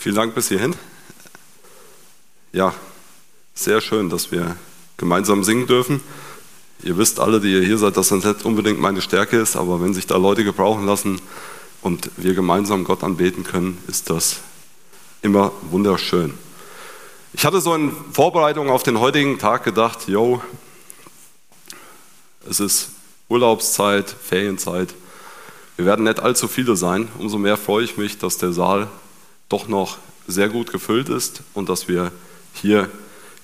Vielen Dank bis hierhin. Ja, sehr schön, dass wir gemeinsam singen dürfen. Ihr wisst alle, die ihr hier seid, dass das nicht unbedingt meine Stärke ist, aber wenn sich da Leute gebrauchen lassen und wir gemeinsam Gott anbeten können, ist das immer wunderschön. Ich hatte so in Vorbereitung auf den heutigen Tag gedacht, yo, es ist Urlaubszeit, Ferienzeit. Wir werden nicht allzu viele sein. Umso mehr freue ich mich, dass der Saal doch noch sehr gut gefüllt ist und dass wir hier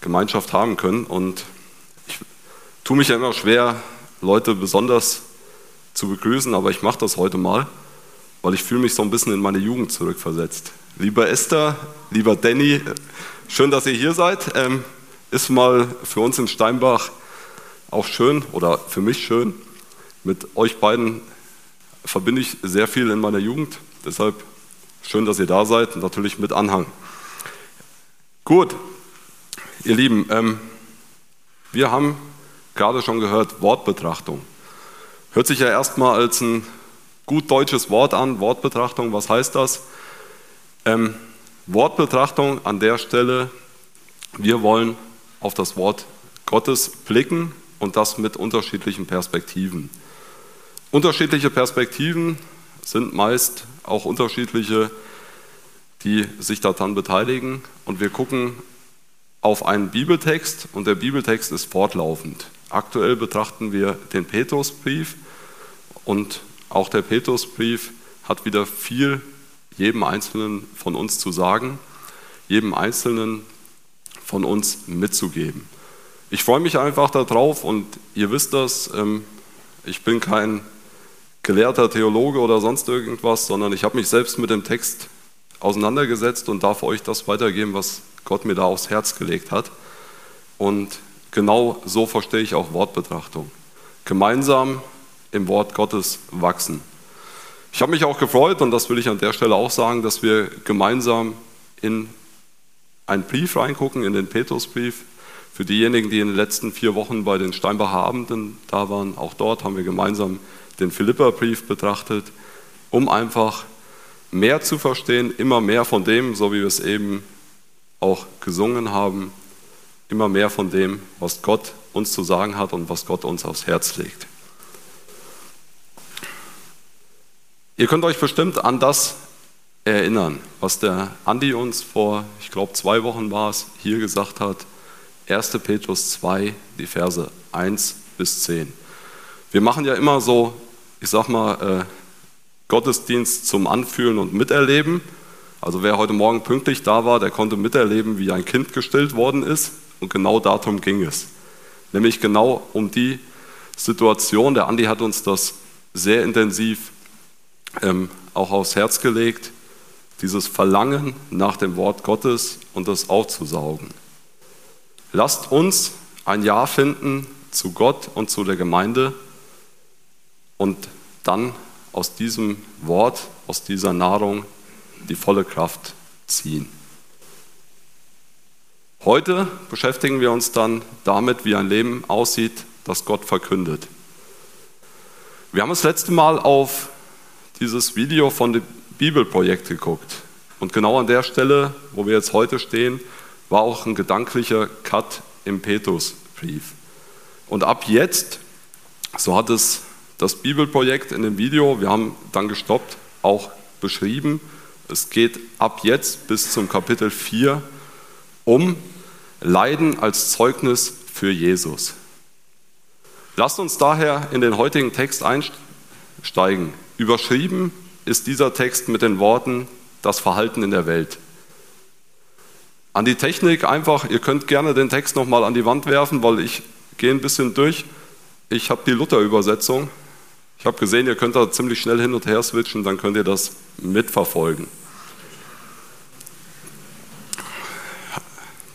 Gemeinschaft haben können. Und ich tue mich ja immer schwer, Leute besonders zu begrüßen, aber ich mache das heute mal, weil ich fühle mich so ein bisschen in meine Jugend zurückversetzt. Lieber Esther, lieber Danny, schön, dass ihr hier seid. Ähm, ist mal für uns in Steinbach auch schön oder für mich schön. Mit euch beiden verbinde ich sehr viel in meiner Jugend. Deshalb schön, dass ihr da seid, natürlich mit Anhang. Gut, Ihr Lieben, ähm, wir haben gerade schon gehört, Wortbetrachtung. Hört sich ja erstmal als ein gut deutsches Wort an, Wortbetrachtung, was heißt das? Ähm, Wortbetrachtung an der Stelle, wir wollen auf das Wort Gottes blicken und das mit unterschiedlichen Perspektiven. Unterschiedliche Perspektiven sind meist auch unterschiedliche, die sich daran beteiligen und wir gucken auf einen Bibeltext und der Bibeltext ist fortlaufend. Aktuell betrachten wir den Petrusbrief und auch der Petrusbrief hat wieder viel jedem Einzelnen von uns zu sagen, jedem Einzelnen von uns mitzugeben. Ich freue mich einfach darauf und ihr wisst das, ähm, ich bin kein gelehrter Theologe oder sonst irgendwas, sondern ich habe mich selbst mit dem Text auseinandergesetzt und darf euch das weitergeben, was Gott mir da aufs Herz gelegt hat. Und genau so verstehe ich auch Wortbetrachtung. Gemeinsam im Wort Gottes wachsen. Ich habe mich auch gefreut, und das will ich an der Stelle auch sagen, dass wir gemeinsam in einen Brief reingucken, in den Petrusbrief. Für diejenigen, die in den letzten vier Wochen bei den Steinbacher Abenden da waren, auch dort haben wir gemeinsam den Philipperbrief betrachtet, um einfach mehr zu verstehen, immer mehr von dem, so wie wir es eben auch gesungen haben, immer mehr von dem, was Gott uns zu sagen hat und was Gott uns aufs Herz legt. Ihr könnt euch bestimmt an das erinnern, was der Andi uns vor, ich glaube, zwei Wochen war es, hier gesagt hat. 1. Petrus 2, die Verse 1 bis 10. Wir machen ja immer so, ich sag mal, äh, Gottesdienst zum Anfühlen und Miterleben. Also wer heute Morgen pünktlich da war, der konnte miterleben, wie ein Kind gestillt worden ist. Und genau darum ging es. Nämlich genau um die Situation. Der Andi hat uns das sehr intensiv ähm, auch aufs Herz gelegt. Dieses Verlangen nach dem Wort Gottes und das aufzusaugen. Lasst uns ein Ja finden zu Gott und zu der Gemeinde und dann aus diesem Wort, aus dieser Nahrung die volle Kraft ziehen. Heute beschäftigen wir uns dann damit, wie ein Leben aussieht, das Gott verkündet. Wir haben das letzte Mal auf dieses Video von dem Bibelprojekt geguckt. Und genau an der Stelle, wo wir jetzt heute stehen, war auch ein gedanklicher Cut im Petrusbrief. Und ab jetzt, so hat es das Bibelprojekt in dem Video, wir haben dann gestoppt, auch beschrieben. Es geht ab jetzt bis zum Kapitel 4 um Leiden als Zeugnis für Jesus. Lasst uns daher in den heutigen Text einsteigen. Überschrieben ist dieser Text mit den Worten das Verhalten in der Welt. An die Technik einfach, ihr könnt gerne den Text nochmal an die Wand werfen, weil ich gehe ein bisschen durch. Ich habe die Luther-Übersetzung. Ich habe gesehen, ihr könnt da ziemlich schnell hin und her switchen, dann könnt ihr das mitverfolgen.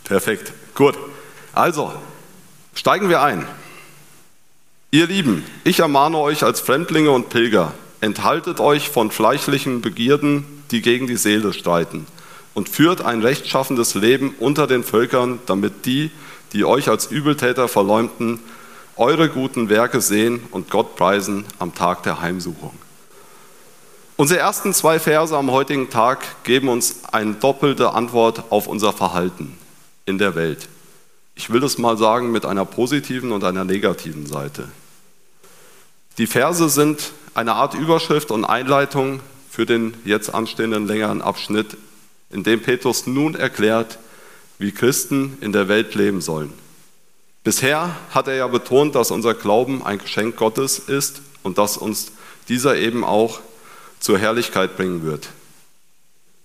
Perfekt, gut. Also, steigen wir ein. Ihr Lieben, ich ermahne euch als Fremdlinge und Pilger, enthaltet euch von fleischlichen Begierden, die gegen die Seele streiten, und führt ein rechtschaffendes Leben unter den Völkern, damit die, die euch als Übeltäter verleumden, eure guten Werke sehen und Gott preisen am Tag der Heimsuchung. Unsere ersten zwei Verse am heutigen Tag geben uns eine doppelte Antwort auf unser Verhalten in der Welt. Ich will das mal sagen mit einer positiven und einer negativen Seite. Die Verse sind eine Art Überschrift und Einleitung für den jetzt anstehenden längeren Abschnitt, in dem Petrus nun erklärt, wie Christen in der Welt leben sollen. Bisher hat er ja betont, dass unser Glauben ein Geschenk Gottes ist und dass uns dieser eben auch zur Herrlichkeit bringen wird.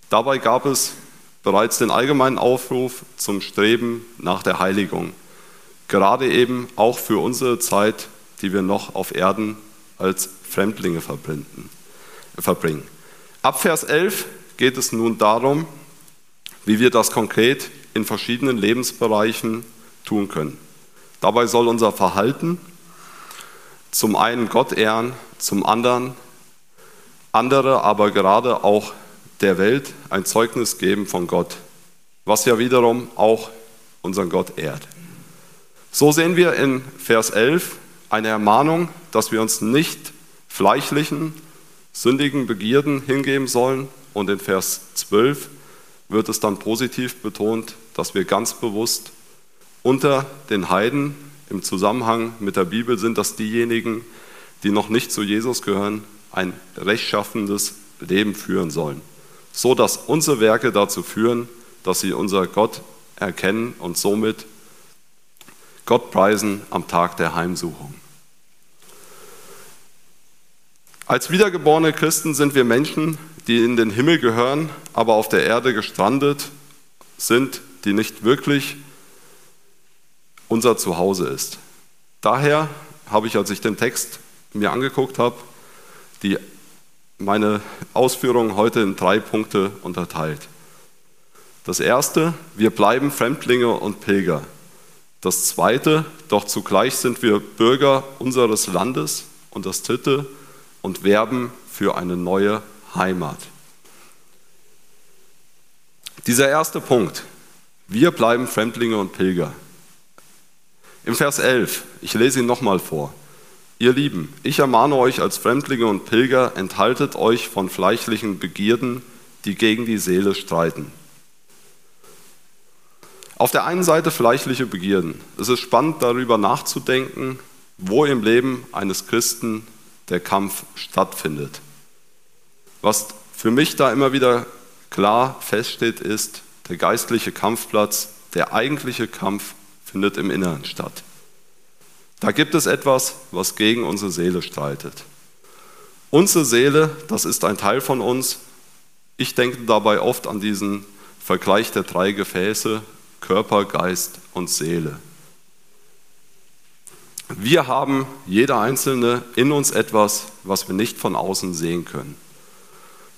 Dabei gab es bereits den allgemeinen Aufruf zum Streben nach der Heiligung, gerade eben auch für unsere Zeit, die wir noch auf Erden als Fremdlinge verbringen. Ab Vers 11 geht es nun darum, wie wir das konkret in verschiedenen Lebensbereichen tun können. Dabei soll unser Verhalten zum einen Gott ehren, zum anderen andere, aber gerade auch der Welt ein Zeugnis geben von Gott, was ja wiederum auch unseren Gott ehrt. So sehen wir in Vers 11 eine Ermahnung, dass wir uns nicht fleischlichen, sündigen Begierden hingeben sollen. Und in Vers 12 wird es dann positiv betont, dass wir ganz bewusst unter den Heiden im Zusammenhang mit der Bibel sind das diejenigen, die noch nicht zu Jesus gehören, ein rechtschaffendes Leben führen sollen, so dass unsere Werke dazu führen, dass sie unser Gott erkennen und somit Gott preisen am Tag der Heimsuchung. Als wiedergeborene Christen sind wir Menschen, die in den Himmel gehören, aber auf der Erde gestrandet sind, die nicht wirklich unser Zuhause ist. Daher habe ich, als ich den Text mir angeguckt habe, die, meine Ausführungen heute in drei Punkte unterteilt. Das erste, wir bleiben Fremdlinge und Pilger. Das zweite, doch zugleich sind wir Bürger unseres Landes. Und das dritte, und werben für eine neue Heimat. Dieser erste Punkt, wir bleiben Fremdlinge und Pilger. Im Vers 11, ich lese ihn nochmal vor. Ihr Lieben, ich ermahne euch als Fremdlinge und Pilger, enthaltet euch von fleischlichen Begierden, die gegen die Seele streiten. Auf der einen Seite fleischliche Begierden. Es ist spannend darüber nachzudenken, wo im Leben eines Christen der Kampf stattfindet. Was für mich da immer wieder klar feststeht, ist, der geistliche Kampfplatz, der eigentliche Kampf findet im Inneren statt. Da gibt es etwas, was gegen unsere Seele streitet. Unsere Seele, das ist ein Teil von uns. Ich denke dabei oft an diesen Vergleich der drei Gefäße, Körper, Geist und Seele. Wir haben, jeder Einzelne, in uns etwas, was wir nicht von außen sehen können.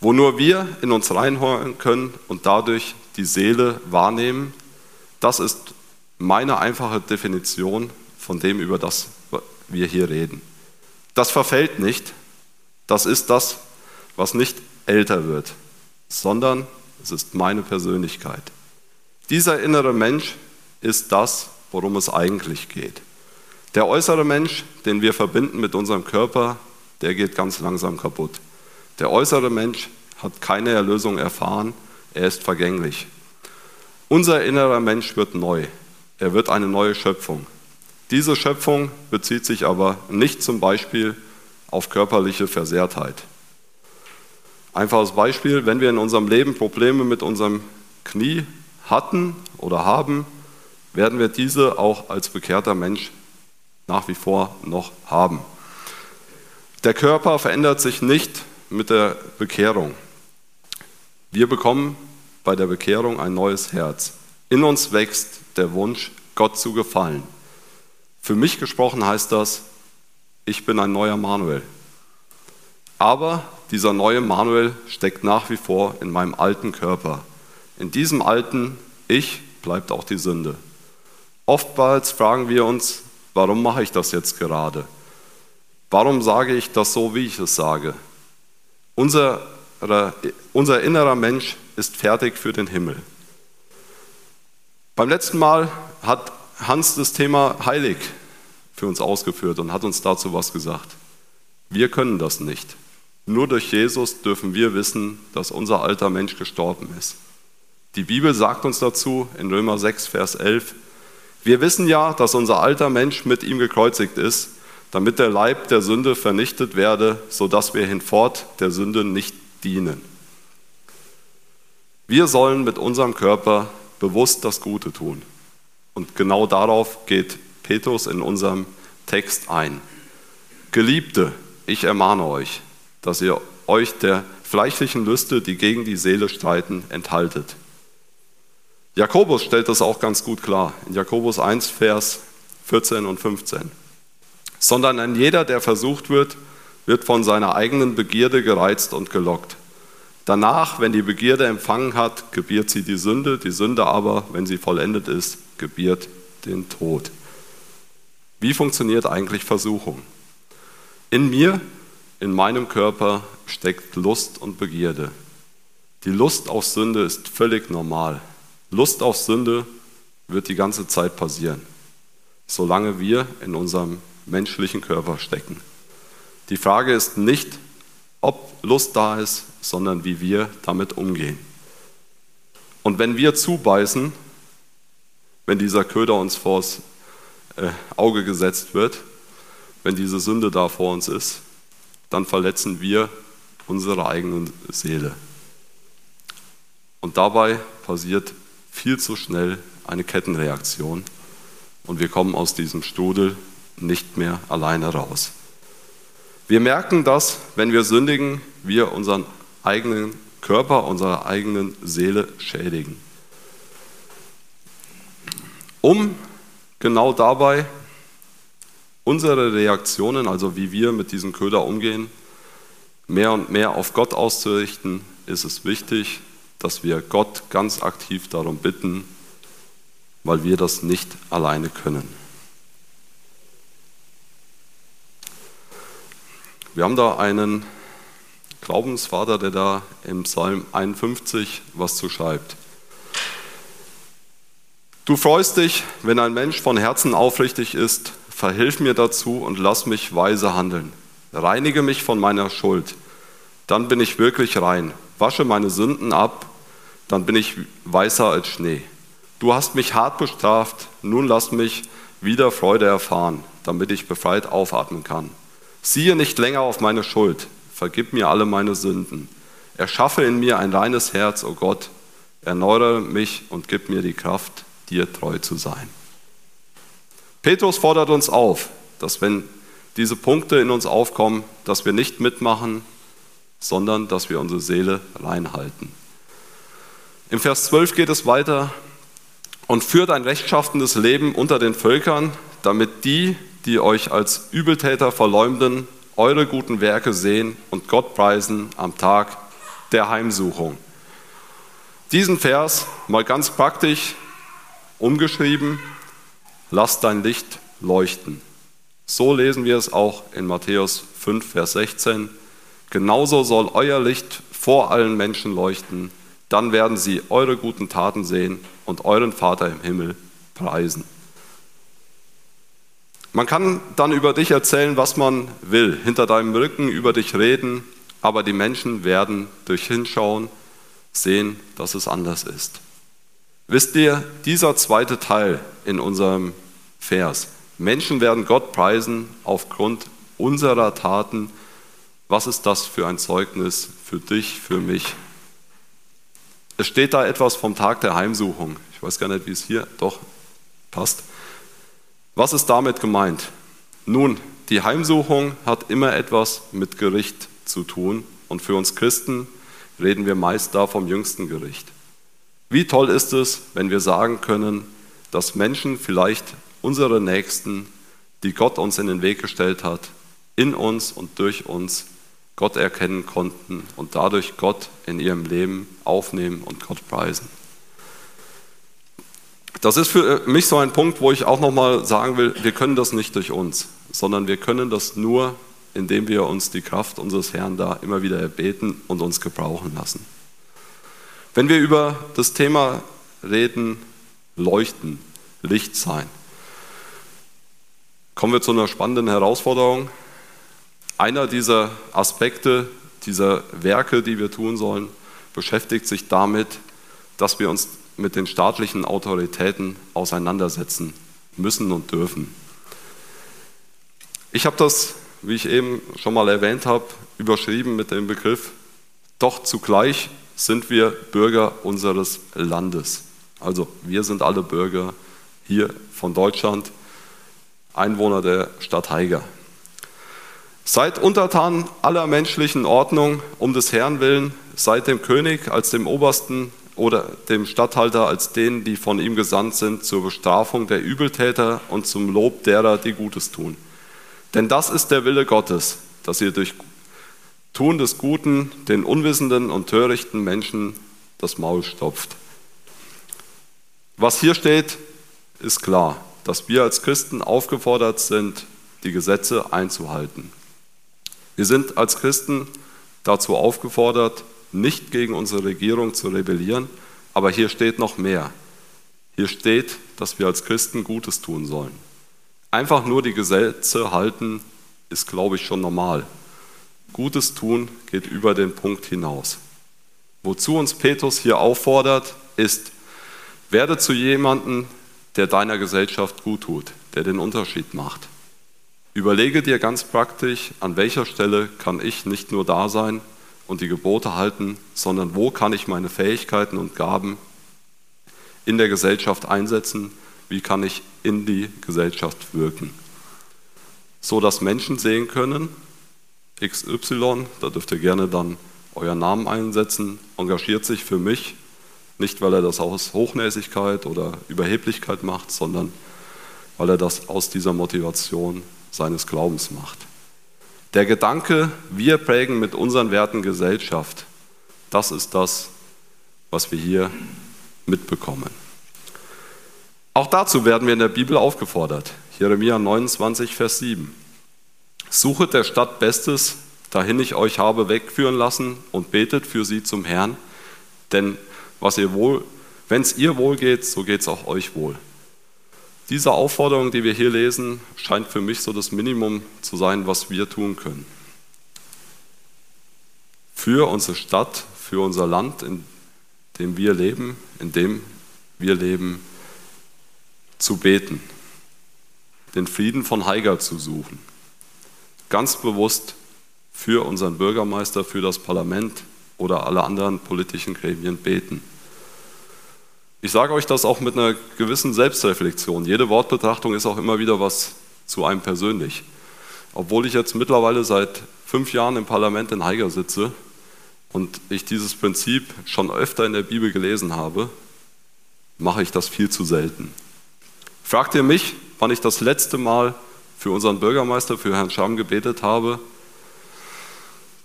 Wo nur wir in uns reinhören können und dadurch die Seele wahrnehmen, das ist meine einfache Definition von dem, über das wir hier reden. Das verfällt nicht, das ist das, was nicht älter wird, sondern es ist meine Persönlichkeit. Dieser innere Mensch ist das, worum es eigentlich geht. Der äußere Mensch, den wir verbinden mit unserem Körper, der geht ganz langsam kaputt. Der äußere Mensch hat keine Erlösung erfahren, er ist vergänglich. Unser innerer Mensch wird neu. Er wird eine neue Schöpfung. Diese Schöpfung bezieht sich aber nicht zum Beispiel auf körperliche Versehrtheit. Einfaches Beispiel, wenn wir in unserem Leben Probleme mit unserem Knie hatten oder haben, werden wir diese auch als bekehrter Mensch nach wie vor noch haben. Der Körper verändert sich nicht mit der Bekehrung. Wir bekommen bei der Bekehrung ein neues Herz. In uns wächst der Wunsch, Gott zu gefallen. Für mich gesprochen heißt das, ich bin ein neuer Manuel. Aber dieser neue Manuel steckt nach wie vor in meinem alten Körper. In diesem alten Ich bleibt auch die Sünde. Oftmals fragen wir uns, warum mache ich das jetzt gerade? Warum sage ich das so, wie ich es sage? Unser, unser innerer Mensch ist fertig für den Himmel. Beim letzten Mal hat Hans das Thema heilig für uns ausgeführt und hat uns dazu was gesagt. Wir können das nicht. Nur durch Jesus dürfen wir wissen, dass unser alter Mensch gestorben ist. Die Bibel sagt uns dazu in Römer 6, Vers 11, wir wissen ja, dass unser alter Mensch mit ihm gekreuzigt ist, damit der Leib der Sünde vernichtet werde, sodass wir hinfort der Sünde nicht dienen. Wir sollen mit unserem Körper bewusst das Gute tun. Und genau darauf geht Petrus in unserem Text ein. Geliebte, ich ermahne euch, dass ihr euch der fleischlichen Lüste, die gegen die Seele streiten, enthaltet. Jakobus stellt das auch ganz gut klar. In Jakobus 1, Vers 14 und 15. Sondern ein jeder, der versucht wird, wird von seiner eigenen Begierde gereizt und gelockt. Danach, wenn die Begierde empfangen hat, gebiert sie die Sünde, die Sünde aber, wenn sie vollendet ist, gebiert den Tod. Wie funktioniert eigentlich Versuchung? In mir, in meinem Körper steckt Lust und Begierde. Die Lust auf Sünde ist völlig normal. Lust auf Sünde wird die ganze Zeit passieren, solange wir in unserem menschlichen Körper stecken. Die Frage ist nicht, ob Lust da ist, sondern wie wir damit umgehen. Und wenn wir zubeißen, wenn dieser Köder uns vors äh, Auge gesetzt wird, wenn diese Sünde da vor uns ist, dann verletzen wir unsere eigene Seele. Und dabei passiert viel zu schnell eine Kettenreaktion und wir kommen aus diesem Strudel nicht mehr alleine raus. Wir merken, dass, wenn wir sündigen, wir unseren eigenen Körper, unserer eigenen Seele schädigen. Um genau dabei unsere Reaktionen, also wie wir mit diesem Köder umgehen, mehr und mehr auf Gott auszurichten, ist es wichtig, dass wir Gott ganz aktiv darum bitten, weil wir das nicht alleine können. Wir haben da einen Glaubensvater, der da im Psalm 51 was zu schreibt. Du freust dich, wenn ein Mensch von Herzen aufrichtig ist, verhilf mir dazu und lass mich weise handeln. Reinige mich von meiner Schuld, dann bin ich wirklich rein. Wasche meine Sünden ab, dann bin ich weißer als Schnee. Du hast mich hart bestraft, nun lass mich wieder Freude erfahren, damit ich befreit aufatmen kann. Siehe nicht länger auf meine Schuld, vergib mir alle meine Sünden. Erschaffe in mir ein reines Herz, o oh Gott, erneuere mich und gib mir die Kraft, dir treu zu sein. Petrus fordert uns auf, dass wenn diese Punkte in uns aufkommen, dass wir nicht mitmachen, sondern dass wir unsere Seele reinhalten. Im Vers 12 geht es weiter und führt ein rechtschaffendes Leben unter den Völkern, damit die, die euch als Übeltäter verleumden, eure guten Werke sehen und Gott preisen am Tag der Heimsuchung. Diesen Vers mal ganz praktisch umgeschrieben, lass dein Licht leuchten. So lesen wir es auch in Matthäus 5, Vers 16. Genauso soll euer Licht vor allen Menschen leuchten, dann werden sie eure guten Taten sehen und euren Vater im Himmel preisen. Man kann dann über dich erzählen, was man will, hinter deinem Rücken über dich reden, aber die Menschen werden durch Hinschauen sehen, dass es anders ist. Wisst ihr, dieser zweite Teil in unserem Vers, Menschen werden Gott preisen aufgrund unserer Taten, was ist das für ein Zeugnis für dich, für mich? Es steht da etwas vom Tag der Heimsuchung. Ich weiß gar nicht, wie es hier doch passt. Was ist damit gemeint? Nun, die Heimsuchung hat immer etwas mit Gericht zu tun und für uns Christen reden wir meist da vom jüngsten Gericht. Wie toll ist es, wenn wir sagen können, dass Menschen vielleicht unsere Nächsten, die Gott uns in den Weg gestellt hat, in uns und durch uns Gott erkennen konnten und dadurch Gott in ihrem Leben aufnehmen und Gott preisen. Das ist für mich so ein Punkt, wo ich auch nochmal sagen will, wir können das nicht durch uns, sondern wir können das nur, indem wir uns die Kraft unseres Herrn da immer wieder erbeten und uns gebrauchen lassen. Wenn wir über das Thema reden, leuchten, Licht sein, kommen wir zu einer spannenden Herausforderung. Einer dieser Aspekte, dieser Werke, die wir tun sollen, beschäftigt sich damit, dass wir uns mit den staatlichen Autoritäten auseinandersetzen müssen und dürfen. Ich habe das, wie ich eben schon mal erwähnt habe, überschrieben mit dem Begriff, doch zugleich sind wir Bürger unseres Landes. Also wir sind alle Bürger hier von Deutschland, Einwohner der Stadt Haiger. Seid untertan aller menschlichen Ordnung um des Herrn willen, seid dem König als dem Obersten oder dem Statthalter als denen, die von ihm gesandt sind, zur Bestrafung der Übeltäter und zum Lob derer, die Gutes tun. Denn das ist der Wille Gottes, dass ihr durch Tun des Guten den unwissenden und törichten Menschen das Maul stopft. Was hier steht, ist klar, dass wir als Christen aufgefordert sind, die Gesetze einzuhalten. Wir sind als Christen dazu aufgefordert, nicht gegen unsere Regierung zu rebellieren, aber hier steht noch mehr. Hier steht, dass wir als Christen Gutes tun sollen. Einfach nur die Gesetze halten ist, glaube ich, schon normal. Gutes tun geht über den Punkt hinaus. Wozu uns Petrus hier auffordert, ist, werde zu jemandem, der deiner Gesellschaft gut tut, der den Unterschied macht. Überlege dir ganz praktisch, an welcher Stelle kann ich nicht nur da sein und die Gebote halten, sondern wo kann ich meine Fähigkeiten und Gaben in der Gesellschaft einsetzen, wie kann ich in die Gesellschaft wirken. So dass Menschen sehen können, XY, da dürft ihr gerne dann euren Namen einsetzen, engagiert sich für mich, nicht weil er das aus Hochnäsigkeit oder Überheblichkeit macht, sondern weil er das aus dieser Motivation seines Glaubens macht. Der Gedanke, wir prägen mit unseren Werten Gesellschaft, das ist das, was wir hier mitbekommen. Auch dazu werden wir in der Bibel aufgefordert. Jeremia 29, Vers 7. Suchet der Stadt Bestes, dahin ich euch habe wegführen lassen, und betet für sie zum Herrn, denn was ihr wohl, wenn es ihr wohl geht, so geht es auch euch wohl. Diese Aufforderung, die wir hier lesen, scheint für mich so das Minimum zu sein, was wir tun können. Für unsere Stadt, für unser Land, in dem wir leben, in dem wir leben, zu beten, den Frieden von Haiger zu suchen, ganz bewusst für unseren Bürgermeister, für das Parlament oder alle anderen politischen Gremien beten. Ich sage euch das auch mit einer gewissen Selbstreflexion. Jede Wortbetrachtung ist auch immer wieder was zu einem persönlich. Obwohl ich jetzt mittlerweile seit fünf Jahren im Parlament in Haiger sitze und ich dieses Prinzip schon öfter in der Bibel gelesen habe, mache ich das viel zu selten. Fragt ihr mich, wann ich das letzte Mal für unseren Bürgermeister, für Herrn Scham gebetet habe,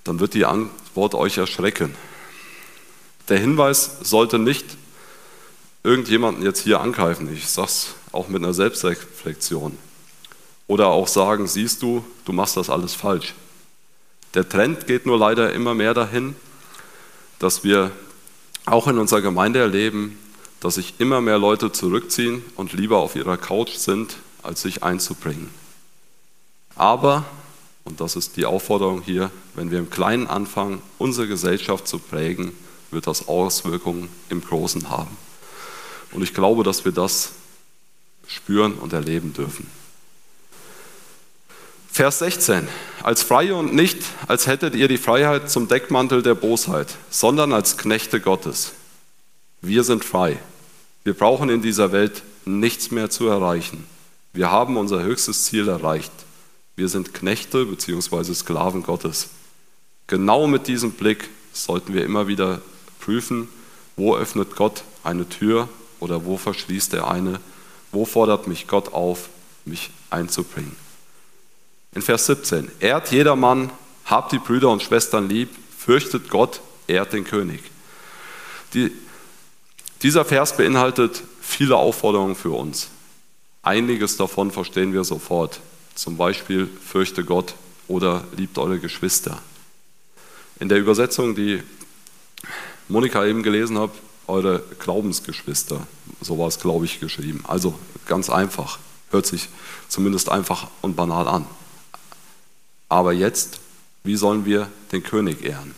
dann wird die Antwort euch erschrecken. Der Hinweis sollte nicht irgendjemanden jetzt hier angreifen. Ich sage es auch mit einer Selbstreflexion. Oder auch sagen, siehst du, du machst das alles falsch. Der Trend geht nur leider immer mehr dahin, dass wir auch in unserer Gemeinde erleben, dass sich immer mehr Leute zurückziehen und lieber auf ihrer Couch sind, als sich einzubringen. Aber, und das ist die Aufforderung hier, wenn wir im Kleinen anfangen, unsere Gesellschaft zu prägen, wird das Auswirkungen im Großen haben. Und ich glaube, dass wir das spüren und erleben dürfen. Vers 16. Als Freie und nicht, als hättet ihr die Freiheit zum Deckmantel der Bosheit, sondern als Knechte Gottes. Wir sind frei. Wir brauchen in dieser Welt nichts mehr zu erreichen. Wir haben unser höchstes Ziel erreicht. Wir sind Knechte bzw. Sklaven Gottes. Genau mit diesem Blick sollten wir immer wieder prüfen, wo öffnet Gott eine Tür oder wo verschließt er eine? Wo fordert mich Gott auf, mich einzubringen? In Vers 17, ehrt jedermann, habt die Brüder und Schwestern lieb, fürchtet Gott, ehrt den König. Die, dieser Vers beinhaltet viele Aufforderungen für uns. Einiges davon verstehen wir sofort. Zum Beispiel fürchte Gott oder liebt eure Geschwister. In der Übersetzung, die Monika eben gelesen hat, eure Glaubensgeschwister. So war es, glaube ich, geschrieben. Also ganz einfach. Hört sich zumindest einfach und banal an. Aber jetzt Wie sollen wir den König ehren?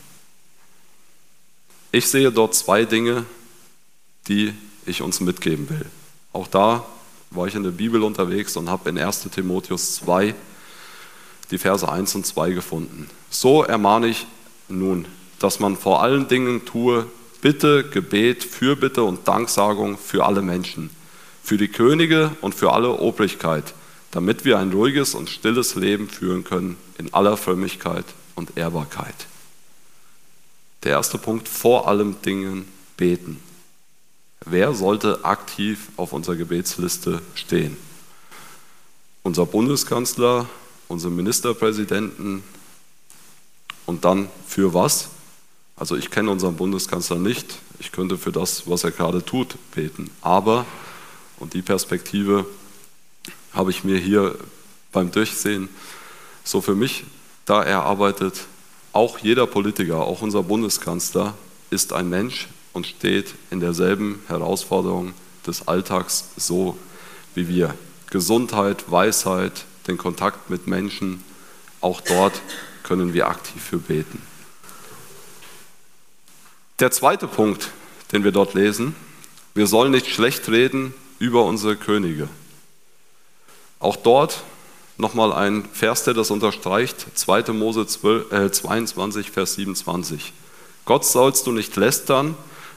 Ich sehe dort zwei Dinge, die ich uns mitgeben will. Auch da war ich in der Bibel unterwegs und habe in 1 Timotheus 2 die Verse 1 und 2 gefunden. So ermahne ich nun, dass man vor allen Dingen tue Bitte, Gebet, Fürbitte und Danksagung für alle Menschen, für die Könige und für alle Obrigkeit, damit wir ein ruhiges und stilles Leben führen können in aller Frömmigkeit und Ehrbarkeit. Der erste Punkt, vor allem Dingen beten. Wer sollte aktiv auf unserer Gebetsliste stehen? Unser Bundeskanzler, unsere Ministerpräsidenten und dann für was? Also ich kenne unseren Bundeskanzler nicht. Ich könnte für das, was er gerade tut, beten. Aber, und die Perspektive habe ich mir hier beim Durchsehen so für mich da erarbeitet, auch jeder Politiker, auch unser Bundeskanzler ist ein Mensch und steht in derselben Herausforderung des Alltags so wie wir. Gesundheit, Weisheit, den Kontakt mit Menschen, auch dort können wir aktiv für beten. Der zweite Punkt, den wir dort lesen, wir sollen nicht schlecht reden über unsere Könige. Auch dort nochmal ein Vers, der das unterstreicht, 2. Mose 12, äh, 22, Vers 27. Gott sollst du nicht lästern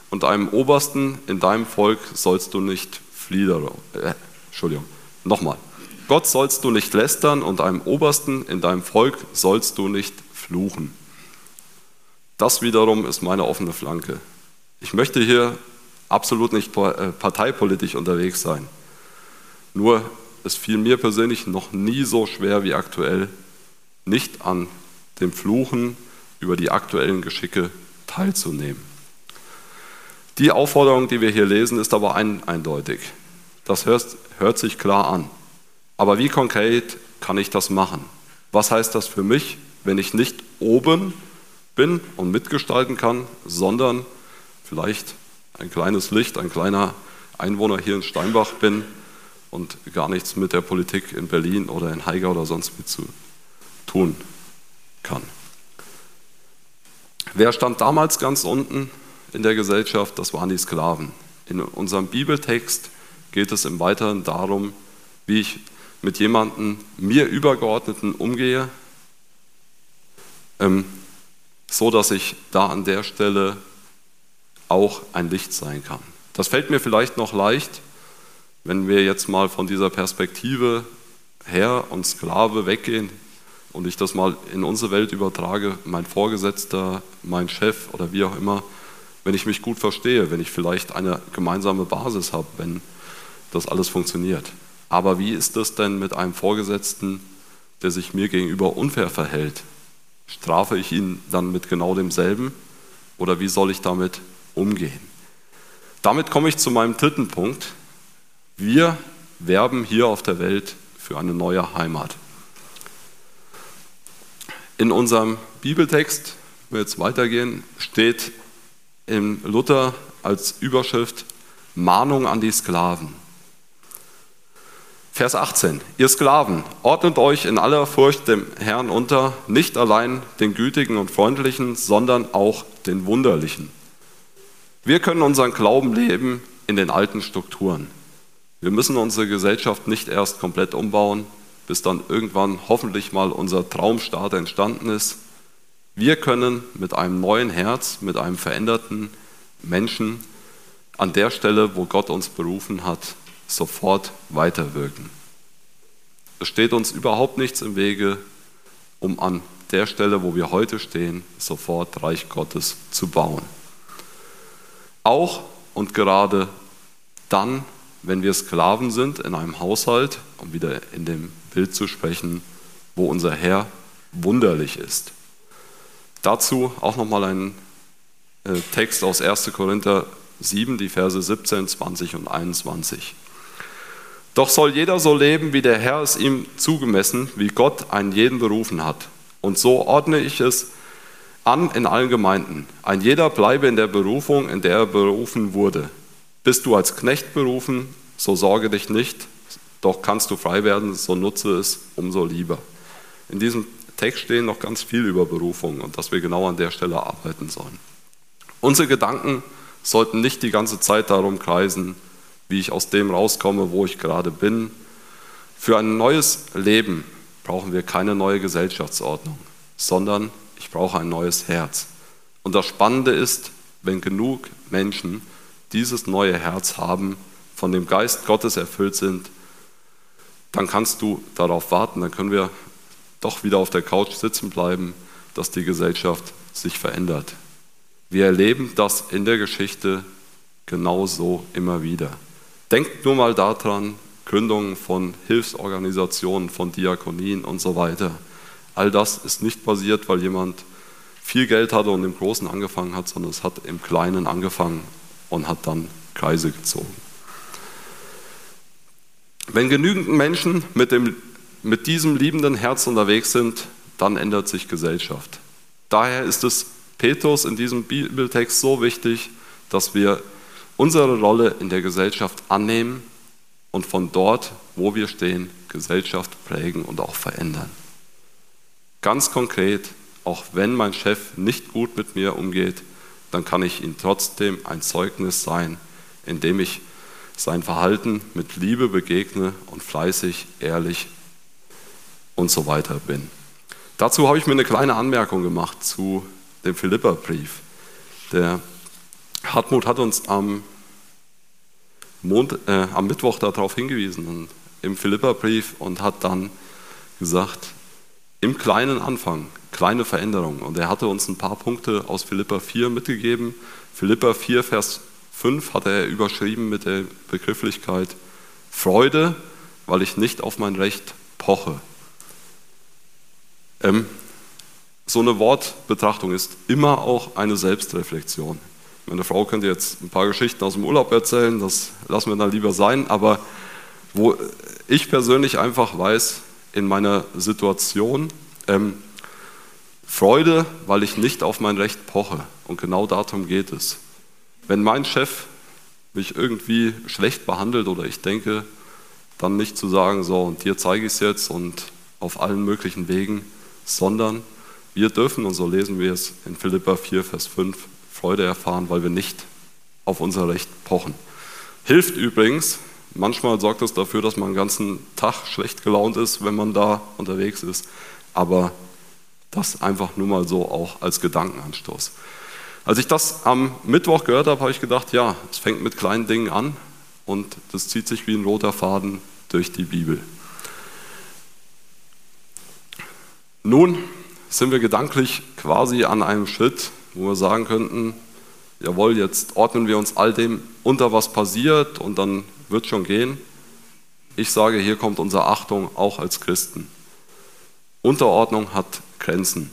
und einem Obersten in deinem Volk sollst du nicht fliedern. Äh, Entschuldigung, nochmal. Gott sollst du nicht lästern und einem Obersten in deinem Volk sollst du nicht fluchen. Das wiederum ist meine offene Flanke. Ich möchte hier absolut nicht äh, parteipolitisch unterwegs sein. Nur es fiel mir persönlich noch nie so schwer wie aktuell, nicht an dem Fluchen über die aktuellen Geschicke teilzunehmen. Die Aufforderung, die wir hier lesen, ist aber ein, eindeutig. Das hört, hört sich klar an. Aber wie konkret kann ich das machen? Was heißt das für mich, wenn ich nicht oben bin und mitgestalten kann, sondern vielleicht ein kleines Licht, ein kleiner Einwohner hier in Steinbach bin und gar nichts mit der Politik in Berlin oder in Haiger oder sonst mit zu tun kann. Wer stand damals ganz unten in der Gesellschaft? Das waren die Sklaven. In unserem Bibeltext geht es im Weiteren darum, wie ich mit jemandem mir übergeordneten umgehe, ähm, so dass ich da an der Stelle auch ein Licht sein kann. Das fällt mir vielleicht noch leicht, wenn wir jetzt mal von dieser Perspektive Herr und Sklave weggehen und ich das mal in unsere Welt übertrage, mein Vorgesetzter, mein Chef oder wie auch immer, wenn ich mich gut verstehe, wenn ich vielleicht eine gemeinsame Basis habe, wenn das alles funktioniert. Aber wie ist das denn mit einem Vorgesetzten, der sich mir gegenüber unfair verhält? Strafe ich ihn dann mit genau demselben oder wie soll ich damit umgehen? Damit komme ich zu meinem dritten Punkt, wir werben hier auf der Welt für eine neue Heimat. In unserem Bibeltext, wenn wir jetzt weitergehen, steht in Luther als Überschrift Mahnung an die Sklaven. Vers 18. Ihr Sklaven, ordnet euch in aller Furcht dem Herrn unter, nicht allein den Gütigen und Freundlichen, sondern auch den Wunderlichen. Wir können unseren Glauben leben in den alten Strukturen. Wir müssen unsere Gesellschaft nicht erst komplett umbauen, bis dann irgendwann hoffentlich mal unser Traumstaat entstanden ist. Wir können mit einem neuen Herz, mit einem veränderten Menschen an der Stelle, wo Gott uns berufen hat, sofort weiterwirken. Es steht uns überhaupt nichts im Wege, um an der Stelle, wo wir heute stehen, sofort Reich Gottes zu bauen. Auch und gerade dann, wenn wir Sklaven sind in einem Haushalt, um wieder in dem Bild zu sprechen, wo unser Herr wunderlich ist. Dazu auch nochmal ein äh, Text aus 1. Korinther 7, die Verse 17, 20 und 21. Doch soll jeder so leben, wie der Herr es ihm zugemessen, wie Gott einen jeden berufen hat. Und so ordne ich es an in allen Gemeinden. Ein jeder bleibe in der Berufung, in der er berufen wurde. Bist du als Knecht berufen, so sorge dich nicht, doch kannst du frei werden, so nutze es umso lieber. In diesem Text stehen noch ganz viel über Berufung und dass wir genau an der Stelle arbeiten sollen. Unsere Gedanken sollten nicht die ganze Zeit darum kreisen, wie ich aus dem rauskomme, wo ich gerade bin. Für ein neues Leben brauchen wir keine neue Gesellschaftsordnung, sondern ich brauche ein neues Herz. Und das Spannende ist, wenn genug Menschen dieses neue Herz haben, von dem Geist Gottes erfüllt sind, dann kannst du darauf warten, dann können wir doch wieder auf der Couch sitzen bleiben, dass die Gesellschaft sich verändert. Wir erleben das in der Geschichte genauso immer wieder. Denkt nur mal daran, Gründungen von Hilfsorganisationen, von Diakonien und so weiter. All das ist nicht passiert, weil jemand viel Geld hatte und im Großen angefangen hat, sondern es hat im Kleinen angefangen und hat dann Kreise gezogen. Wenn genügend Menschen mit, dem, mit diesem liebenden Herz unterwegs sind, dann ändert sich Gesellschaft. Daher ist es Petrus in diesem Bibeltext so wichtig, dass wir unsere Rolle in der Gesellschaft annehmen und von dort, wo wir stehen, Gesellschaft prägen und auch verändern. Ganz konkret, auch wenn mein Chef nicht gut mit mir umgeht, dann kann ich ihm trotzdem ein Zeugnis sein, indem ich sein Verhalten mit Liebe begegne und fleißig, ehrlich und so weiter bin. Dazu habe ich mir eine kleine Anmerkung gemacht zu dem Philipperbrief. Der Hartmut hat uns am, Mond, äh, am Mittwoch darauf hingewiesen im Philipperbrief und hat dann gesagt, im kleinen Anfang, kleine Veränderungen. Und er hatte uns ein paar Punkte aus Philippa 4 mitgegeben. Philippa 4, Vers 5 hat er überschrieben mit der Begrifflichkeit Freude, weil ich nicht auf mein Recht poche. Ähm, so eine Wortbetrachtung ist immer auch eine Selbstreflexion. Meine Frau könnte jetzt ein paar Geschichten aus dem Urlaub erzählen, das lassen wir dann lieber sein, aber wo ich persönlich einfach weiß, in meiner Situation, ähm, Freude, weil ich nicht auf mein Recht poche. Und genau darum geht es. Wenn mein Chef mich irgendwie schlecht behandelt oder ich denke, dann nicht zu sagen, so und dir zeige ich es jetzt und auf allen möglichen Wegen, sondern wir dürfen, und so lesen wir es in Philippa 4, Vers 5, Freude erfahren, weil wir nicht auf unser Recht pochen. Hilft übrigens, manchmal sorgt es das dafür, dass man den ganzen Tag schlecht gelaunt ist, wenn man da unterwegs ist, aber das einfach nur mal so auch als Gedankenanstoß. Als ich das am Mittwoch gehört habe, habe ich gedacht, ja, es fängt mit kleinen Dingen an und das zieht sich wie ein roter Faden durch die Bibel. Nun sind wir gedanklich quasi an einem Schritt, wo wir sagen könnten, jawohl, jetzt ordnen wir uns all dem unter, was passiert und dann wird schon gehen. Ich sage, hier kommt unsere Achtung auch als Christen. Unterordnung hat Grenzen.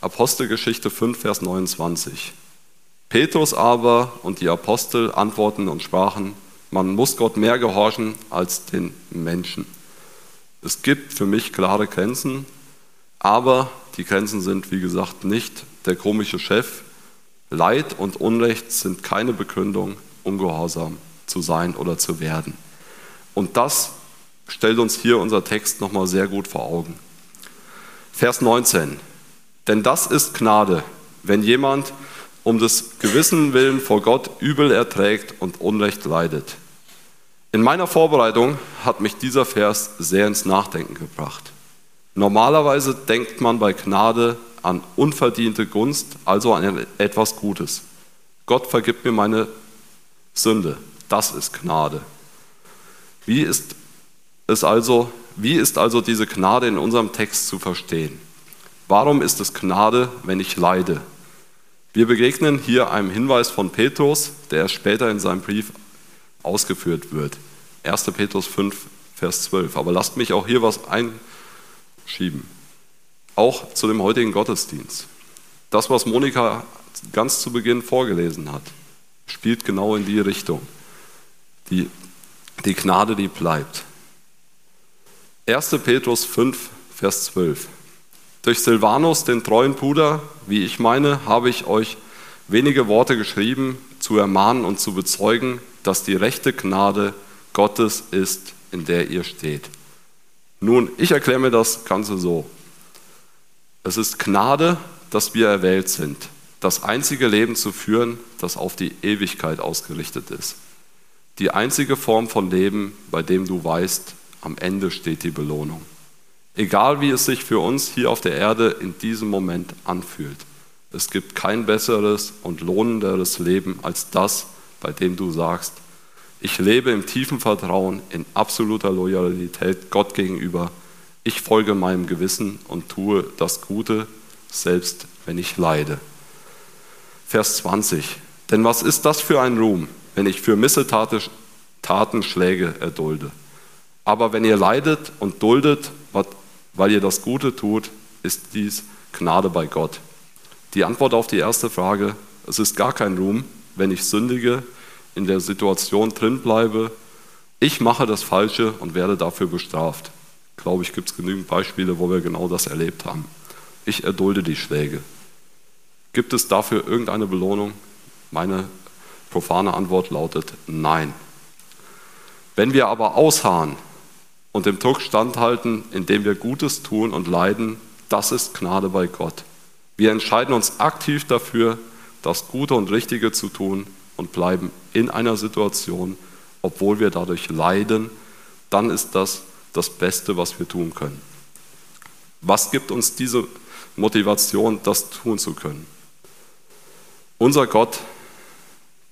Apostelgeschichte 5, Vers 29. Petrus aber und die Apostel antworten und sprachen, man muss Gott mehr gehorchen als den Menschen. Es gibt für mich klare Grenzen, aber die Grenzen sind, wie gesagt, nicht der komische Chef. Leid und Unrecht sind keine Begründung, ungehorsam zu sein oder zu werden. Und das stellt uns hier unser Text nochmal sehr gut vor Augen. Vers 19. Denn das ist Gnade, wenn jemand um des Gewissen willen vor Gott Übel erträgt und Unrecht leidet. In meiner Vorbereitung hat mich dieser Vers sehr ins Nachdenken gebracht. Normalerweise denkt man bei Gnade an unverdiente Gunst, also an etwas Gutes. Gott vergibt mir meine Sünde. Das ist Gnade. Wie ist es also, wie ist also diese Gnade in unserem Text zu verstehen? Warum ist es Gnade, wenn ich leide? Wir begegnen hier einem Hinweis von Petrus, der später in seinem Brief ausgeführt wird. 1. Petrus 5, Vers 12. Aber lasst mich auch hier was ein schieben. Auch zu dem heutigen Gottesdienst. Das, was Monika ganz zu Beginn vorgelesen hat, spielt genau in die Richtung. Die, die Gnade, die bleibt. 1. Petrus 5, Vers 12. Durch Silvanus, den treuen Bruder, wie ich meine, habe ich euch wenige Worte geschrieben, zu ermahnen und zu bezeugen, dass die rechte Gnade Gottes ist, in der ihr steht. Nun, ich erkläre mir das Ganze so. Es ist Gnade, dass wir erwählt sind, das einzige Leben zu führen, das auf die Ewigkeit ausgerichtet ist. Die einzige Form von Leben, bei dem du weißt, am Ende steht die Belohnung. Egal wie es sich für uns hier auf der Erde in diesem Moment anfühlt. Es gibt kein besseres und lohnenderes Leben als das, bei dem du sagst, ich lebe im tiefen Vertrauen, in absoluter Loyalität Gott gegenüber. Ich folge meinem Gewissen und tue das Gute, selbst wenn ich leide. Vers 20. Denn was ist das für ein Ruhm, wenn ich für Missetaten Schläge erdulde? Aber wenn ihr leidet und duldet, weil ihr das Gute tut, ist dies Gnade bei Gott. Die Antwort auf die erste Frage, es ist gar kein Ruhm, wenn ich sündige, in der Situation drin bleibe, ich mache das Falsche und werde dafür bestraft. Glaube ich, gibt es genügend Beispiele, wo wir genau das erlebt haben. Ich erdulde die Schläge. Gibt es dafür irgendeine Belohnung? Meine profane Antwort lautet nein. Wenn wir aber ausharren und dem Druck standhalten, indem wir Gutes tun und leiden, das ist Gnade bei Gott. Wir entscheiden uns aktiv dafür, das Gute und Richtige zu tun und bleiben in einer Situation, obwohl wir dadurch leiden, dann ist das das Beste, was wir tun können. Was gibt uns diese Motivation, das tun zu können? Unser Gott,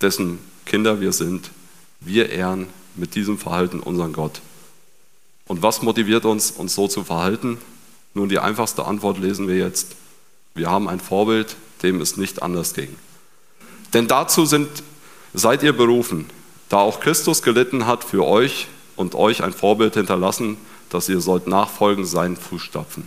dessen Kinder wir sind, wir ehren mit diesem Verhalten unseren Gott. Und was motiviert uns, uns so zu verhalten? Nun, die einfachste Antwort lesen wir jetzt. Wir haben ein Vorbild, dem es nicht anders ging. Denn dazu sind, seid ihr berufen, da auch Christus gelitten hat für euch und euch ein Vorbild hinterlassen, dass ihr sollt nachfolgen seinen Fußstapfen.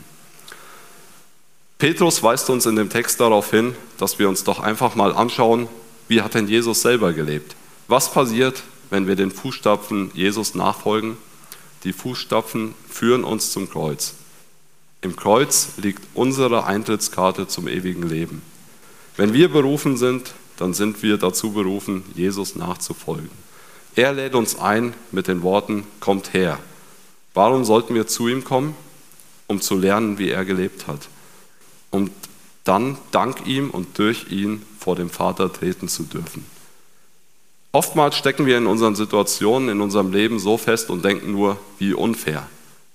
Petrus weist uns in dem Text darauf hin, dass wir uns doch einfach mal anschauen, wie hat denn Jesus selber gelebt? Was passiert, wenn wir den Fußstapfen Jesus nachfolgen? Die Fußstapfen führen uns zum Kreuz. Im Kreuz liegt unsere Eintrittskarte zum ewigen Leben. Wenn wir berufen sind, dann sind wir dazu berufen, Jesus nachzufolgen. Er lädt uns ein mit den Worten, kommt her. Warum sollten wir zu ihm kommen? Um zu lernen, wie er gelebt hat. Um dann dank ihm und durch ihn vor dem Vater treten zu dürfen. Oftmals stecken wir in unseren Situationen, in unserem Leben so fest und denken nur, wie unfair.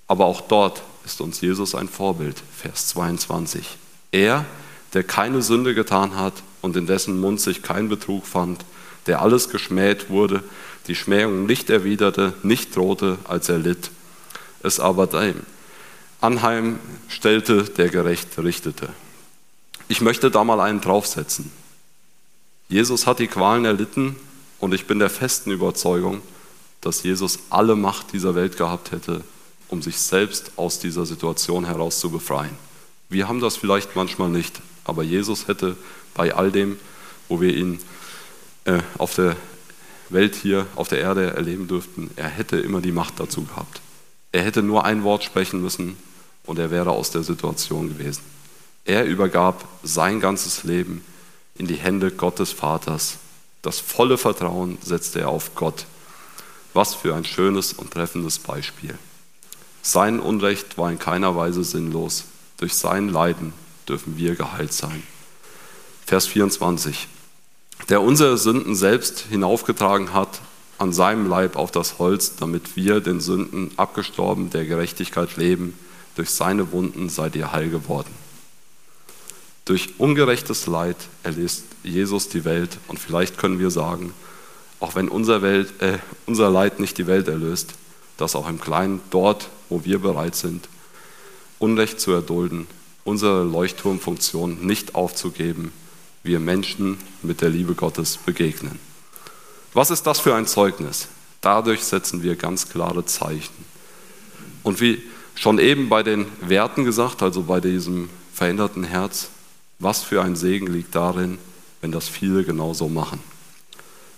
Aber auch dort ist uns Jesus ein Vorbild. Vers 22. Er, der keine Sünde getan hat und in dessen Mund sich kein Betrug fand, der alles geschmäht wurde, die Schmähung nicht erwiderte, nicht drohte, als er litt, es aber dem anheim stellte, der gerecht richtete. Ich möchte da mal einen draufsetzen. Jesus hat die Qualen erlitten und ich bin der festen Überzeugung, dass Jesus alle Macht dieser Welt gehabt hätte, um sich selbst aus dieser Situation heraus zu befreien. Wir haben das vielleicht manchmal nicht, aber Jesus hätte bei all dem, wo wir ihn äh, auf der Welt hier, auf der Erde erleben dürften, er hätte immer die Macht dazu gehabt. Er hätte nur ein Wort sprechen müssen und er wäre aus der Situation gewesen. Er übergab sein ganzes Leben in die Hände Gottes Vaters das volle Vertrauen setzte er auf Gott. Was für ein schönes und treffendes Beispiel. Sein Unrecht war in keiner Weise sinnlos. Durch sein Leiden dürfen wir geheilt sein. Vers 24. Der unsere Sünden selbst hinaufgetragen hat an seinem Leib auf das Holz, damit wir den Sünden abgestorben der Gerechtigkeit leben. Durch seine Wunden seid ihr heil geworden. Durch ungerechtes Leid erlöst Jesus die Welt und vielleicht können wir sagen, auch wenn unser, Welt, äh, unser Leid nicht die Welt erlöst, dass auch im Kleinen dort, wo wir bereit sind, Unrecht zu erdulden, unsere Leuchtturmfunktion nicht aufzugeben, wir Menschen mit der Liebe Gottes begegnen. Was ist das für ein Zeugnis? Dadurch setzen wir ganz klare Zeichen. Und wie schon eben bei den Werten gesagt, also bei diesem veränderten Herz, was für ein Segen liegt darin, wenn das viele genauso machen.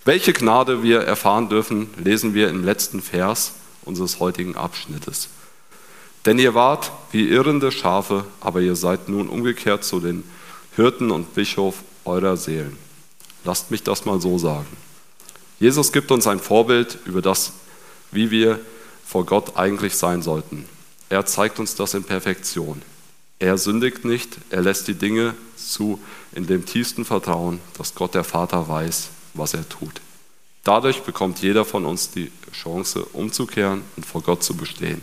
Welche Gnade wir erfahren dürfen, lesen wir im letzten Vers unseres heutigen Abschnittes. Denn ihr wart wie irrende Schafe, aber ihr seid nun umgekehrt zu den Hirten und Bischof eurer Seelen. Lasst mich das mal so sagen. Jesus gibt uns ein Vorbild über das, wie wir vor Gott eigentlich sein sollten. Er zeigt uns das in Perfektion. Er sündigt nicht, er lässt die Dinge zu in dem tiefsten Vertrauen, dass Gott der Vater weiß, was er tut. Dadurch bekommt jeder von uns die Chance, umzukehren und vor Gott zu bestehen.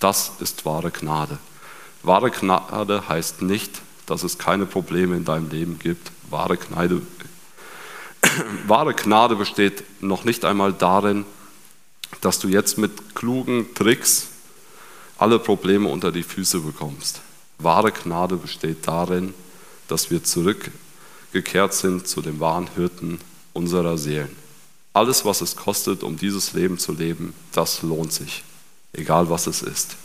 Das ist wahre Gnade. Wahre Gnade heißt nicht, dass es keine Probleme in deinem Leben gibt. Wahre Gnade, wahre Gnade besteht noch nicht einmal darin, dass du jetzt mit klugen Tricks alle Probleme unter die Füße bekommst. Wahre Gnade besteht darin, dass wir zurückgekehrt sind zu dem wahren Hirten unserer Seelen. Alles, was es kostet, um dieses Leben zu leben, das lohnt sich, egal was es ist.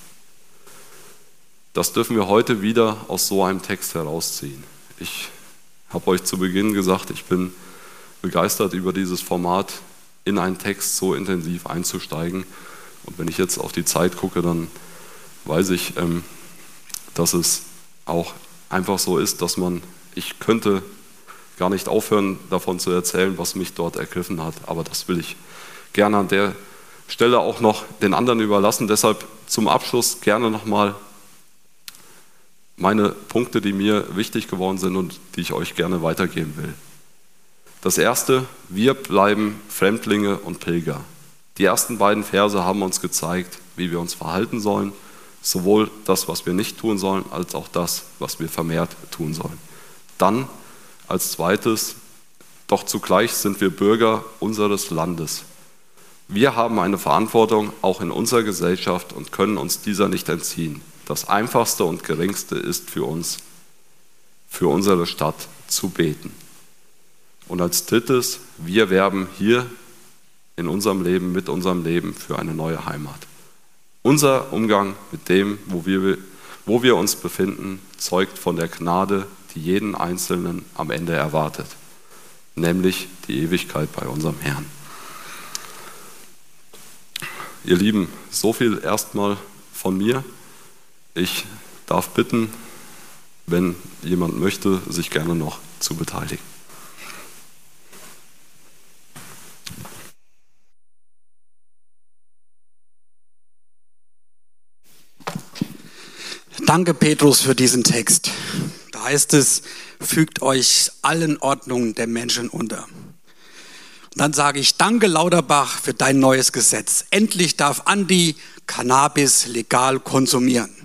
Das dürfen wir heute wieder aus so einem Text herausziehen. Ich habe euch zu Beginn gesagt, ich bin begeistert über dieses Format, in einen Text so intensiv einzusteigen. Und wenn ich jetzt auf die Zeit gucke, dann weiß ich, ähm, dass es auch einfach so ist, dass man, ich könnte gar nicht aufhören, davon zu erzählen, was mich dort ergriffen hat. Aber das will ich gerne an der Stelle auch noch den anderen überlassen. Deshalb zum Abschluss gerne nochmal meine Punkte, die mir wichtig geworden sind und die ich euch gerne weitergeben will. Das erste, wir bleiben Fremdlinge und Pilger. Die ersten beiden Verse haben uns gezeigt, wie wir uns verhalten sollen, sowohl das, was wir nicht tun sollen, als auch das, was wir vermehrt tun sollen. Dann als zweites, doch zugleich sind wir Bürger unseres Landes. Wir haben eine Verantwortung auch in unserer Gesellschaft und können uns dieser nicht entziehen. Das Einfachste und Geringste ist für uns, für unsere Stadt zu beten. Und als drittes, wir werben hier in unserem Leben, mit unserem Leben für eine neue Heimat. Unser Umgang mit dem, wo wir, wo wir uns befinden, zeugt von der Gnade, die jeden Einzelnen am Ende erwartet, nämlich die Ewigkeit bei unserem Herrn. Ihr Lieben, so viel erstmal von mir. Ich darf bitten, wenn jemand möchte, sich gerne noch zu beteiligen. Danke, Petrus, für diesen Text heißt es, fügt euch allen Ordnungen der Menschen unter. Und dann sage ich, danke Lauterbach für dein neues Gesetz. Endlich darf Andi Cannabis legal konsumieren.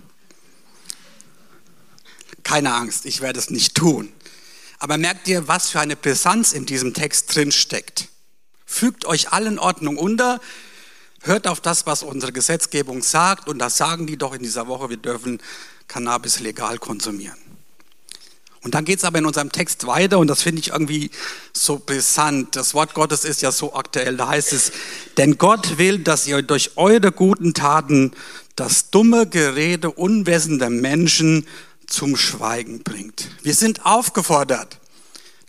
Keine Angst, ich werde es nicht tun. Aber merkt ihr, was für eine Brisanz in diesem Text drin steckt? Fügt euch allen Ordnungen unter, hört auf das, was unsere Gesetzgebung sagt, und das sagen die doch in dieser Woche, wir dürfen Cannabis legal konsumieren. Und dann geht es aber in unserem Text weiter und das finde ich irgendwie so brisant. Das Wort Gottes ist ja so aktuell. Da heißt es, denn Gott will, dass ihr durch eure guten Taten das dumme Gerede unwissender Menschen zum Schweigen bringt. Wir sind aufgefordert,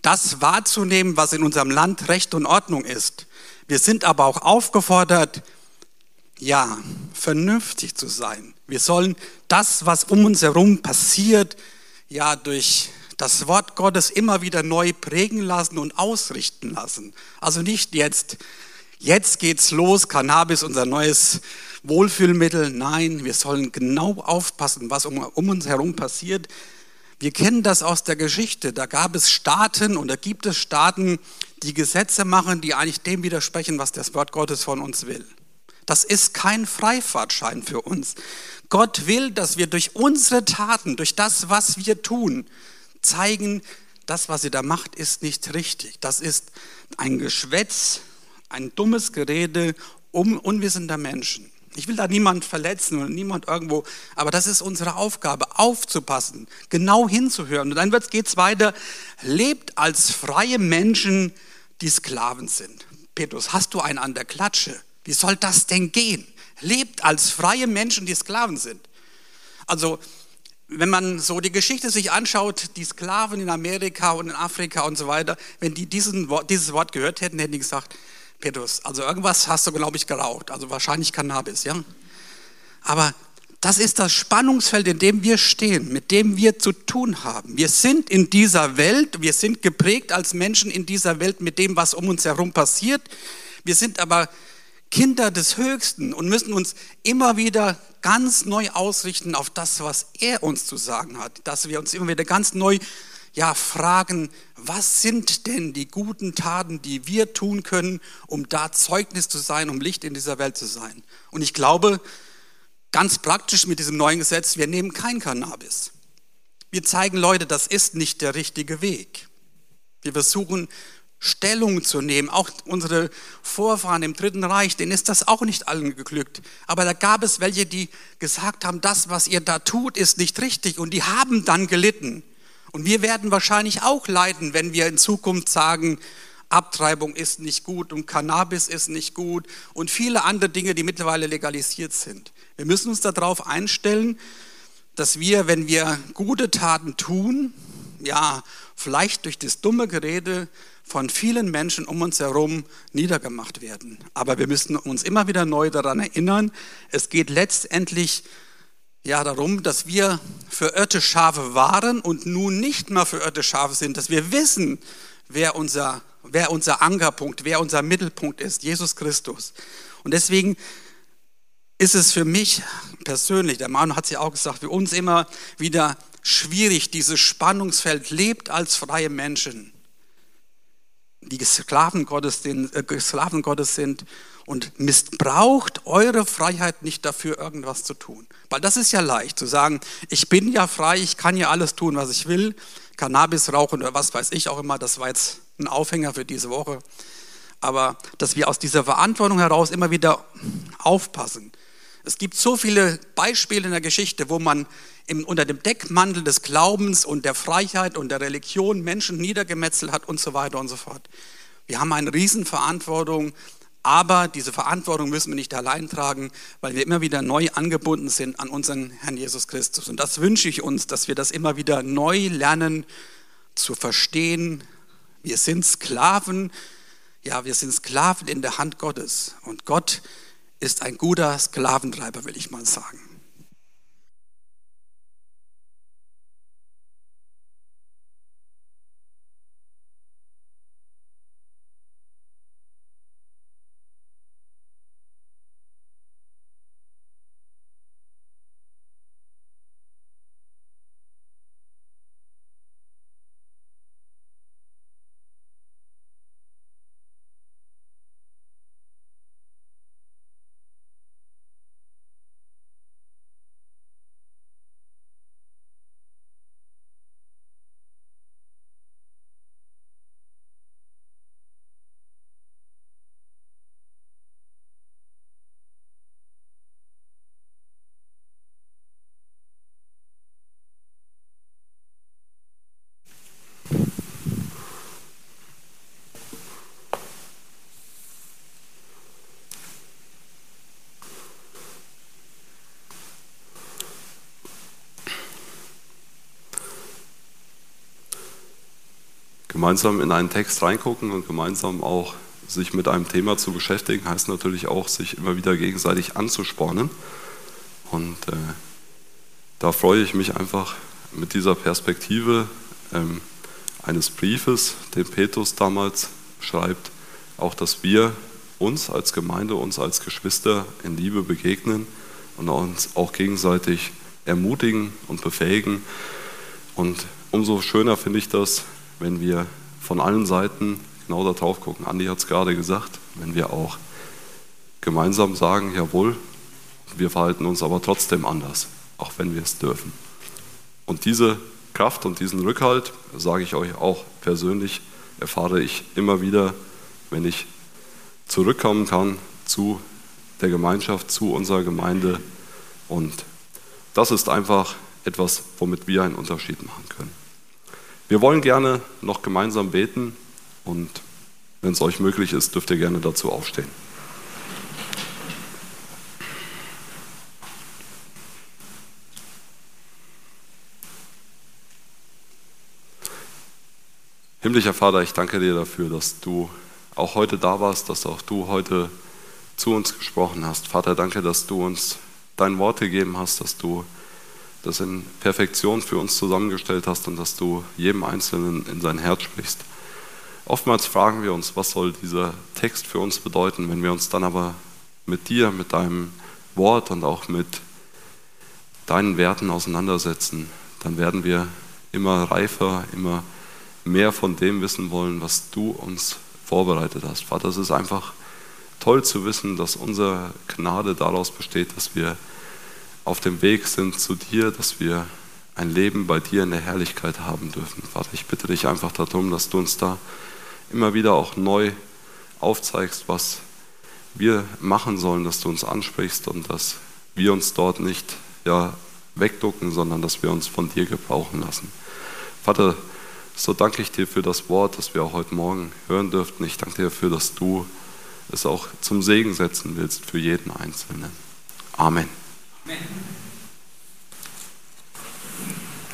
das wahrzunehmen, was in unserem Land Recht und Ordnung ist. Wir sind aber auch aufgefordert, ja, vernünftig zu sein. Wir sollen das, was um uns herum passiert, ja, durch das Wort Gottes immer wieder neu prägen lassen und ausrichten lassen. Also nicht jetzt, jetzt geht's los, Cannabis, unser neues Wohlfühlmittel. Nein, wir sollen genau aufpassen, was um, um uns herum passiert. Wir kennen das aus der Geschichte. Da gab es Staaten und da gibt es Staaten, die Gesetze machen, die eigentlich dem widersprechen, was das Wort Gottes von uns will. Das ist kein Freifahrtschein für uns. Gott will, dass wir durch unsere Taten, durch das, was wir tun, zeigen, das, was ihr da macht, ist nicht richtig. Das ist ein Geschwätz, ein dummes Gerede um unwissender Menschen. Ich will da niemand verletzen und niemand irgendwo, aber das ist unsere Aufgabe, aufzupassen, genau hinzuhören. Und dann geht es weiter, lebt als freie Menschen, die Sklaven sind. Petrus, hast du einen an der Klatsche? Wie soll das denn gehen? Lebt als freie Menschen, die Sklaven sind. Also wenn man so die Geschichte sich anschaut, die Sklaven in Amerika und in Afrika und so weiter, wenn die diesen, dieses Wort gehört hätten, hätten die gesagt, Petrus, also irgendwas hast du, glaube ich, geraucht, also wahrscheinlich Cannabis, ja. Aber das ist das Spannungsfeld, in dem wir stehen, mit dem wir zu tun haben. Wir sind in dieser Welt, wir sind geprägt als Menschen in dieser Welt mit dem, was um uns herum passiert. Wir sind aber Kinder des Höchsten und müssen uns immer wieder ganz neu ausrichten auf das, was er uns zu sagen hat. Dass wir uns immer wieder ganz neu ja, fragen, was sind denn die guten Taten, die wir tun können, um da Zeugnis zu sein, um Licht in dieser Welt zu sein. Und ich glaube, ganz praktisch mit diesem neuen Gesetz, wir nehmen kein Cannabis. Wir zeigen Leute, das ist nicht der richtige Weg. Wir versuchen Stellung zu nehmen. Auch unsere Vorfahren im Dritten Reich, denen ist das auch nicht allen geglückt. Aber da gab es welche, die gesagt haben, das, was ihr da tut, ist nicht richtig. Und die haben dann gelitten. Und wir werden wahrscheinlich auch leiden, wenn wir in Zukunft sagen, Abtreibung ist nicht gut und Cannabis ist nicht gut und viele andere Dinge, die mittlerweile legalisiert sind. Wir müssen uns darauf einstellen, dass wir, wenn wir gute Taten tun, ja, vielleicht durch das dumme Gerede von vielen Menschen um uns herum niedergemacht werden. Aber wir müssen uns immer wieder neu daran erinnern, es geht letztendlich ja darum, dass wir verirrte Schafe waren und nun nicht mehr verirrte Schafe sind, dass wir wissen, wer unser, wer unser Ankerpunkt, wer unser Mittelpunkt ist, Jesus Christus. Und deswegen ist es für mich persönlich, der Mann hat es ja auch gesagt, für uns immer wieder schwierig, dieses Spannungsfeld lebt als freie Menschen, die Sklaven Gottes, sind, äh, Sklaven Gottes sind und missbraucht eure Freiheit nicht dafür, irgendwas zu tun. Weil das ist ja leicht zu sagen, ich bin ja frei, ich kann ja alles tun, was ich will, Cannabis rauchen oder was weiß ich auch immer, das war jetzt ein Aufhänger für diese Woche. Aber dass wir aus dieser Verantwortung heraus immer wieder aufpassen. Es gibt so viele Beispiele in der Geschichte, wo man im, unter dem Deckmantel des Glaubens und der Freiheit und der Religion Menschen niedergemetzelt hat und so weiter und so fort. Wir haben eine Riesenverantwortung, aber diese Verantwortung müssen wir nicht allein tragen, weil wir immer wieder neu angebunden sind an unseren Herrn Jesus Christus. Und das wünsche ich uns, dass wir das immer wieder neu lernen zu verstehen. Wir sind Sklaven, ja, wir sind Sklaven in der Hand Gottes. Und Gott ist ein guter Sklaventreiber, will ich mal sagen. Gemeinsam in einen Text reingucken und gemeinsam auch sich mit einem Thema zu beschäftigen, heißt natürlich auch, sich immer wieder gegenseitig anzuspornen. Und äh, da freue ich mich einfach mit dieser Perspektive ähm, eines Briefes, den Petrus damals schreibt, auch dass wir uns als Gemeinde, uns als Geschwister in Liebe begegnen und uns auch gegenseitig ermutigen und befähigen. Und umso schöner finde ich das, wenn wir von allen Seiten genau da drauf gucken. Andi hat es gerade gesagt, wenn wir auch gemeinsam sagen, jawohl, wir verhalten uns aber trotzdem anders, auch wenn wir es dürfen. Und diese Kraft und diesen Rückhalt, sage ich euch auch persönlich, erfahre ich immer wieder, wenn ich zurückkommen kann zu der Gemeinschaft, zu unserer Gemeinde. Und das ist einfach etwas, womit wir einen Unterschied machen können. Wir wollen gerne noch gemeinsam beten und wenn es euch möglich ist, dürft ihr gerne dazu aufstehen. Himmlischer Vater, ich danke dir dafür, dass du auch heute da warst, dass auch du heute zu uns gesprochen hast. Vater, danke, dass du uns dein Wort gegeben hast, dass du das in Perfektion für uns zusammengestellt hast und dass du jedem Einzelnen in sein Herz sprichst. Oftmals fragen wir uns, was soll dieser Text für uns bedeuten, wenn wir uns dann aber mit dir, mit deinem Wort und auch mit deinen Werten auseinandersetzen, dann werden wir immer reifer, immer mehr von dem wissen wollen, was du uns vorbereitet hast. Vater, es ist einfach toll zu wissen, dass unsere Gnade daraus besteht, dass wir auf dem Weg sind zu dir, dass wir ein Leben bei dir in der Herrlichkeit haben dürfen. Vater, ich bitte dich einfach darum, dass du uns da immer wieder auch neu aufzeigst, was wir machen sollen, dass du uns ansprichst und dass wir uns dort nicht ja, wegducken, sondern dass wir uns von dir gebrauchen lassen. Vater, so danke ich dir für das Wort, das wir auch heute Morgen hören dürften. Ich danke dir dafür, dass du es auch zum Segen setzen willst für jeden Einzelnen. Amen. Amen.